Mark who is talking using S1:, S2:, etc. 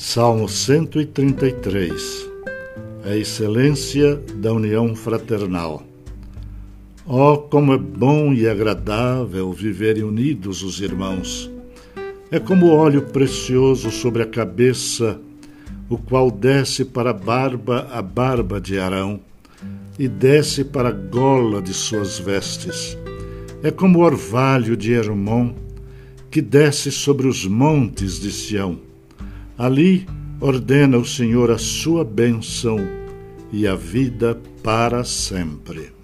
S1: Salmo 133 A excelência da união fraternal. Oh, como é bom e agradável viverem unidos os irmãos! É como óleo precioso sobre a cabeça, o qual desce para a barba a barba de Arão e desce para a gola de suas vestes. É como o orvalho de Hermon, que desce sobre os montes de Sião Ali ordena o Senhor a sua bênção e a vida para sempre.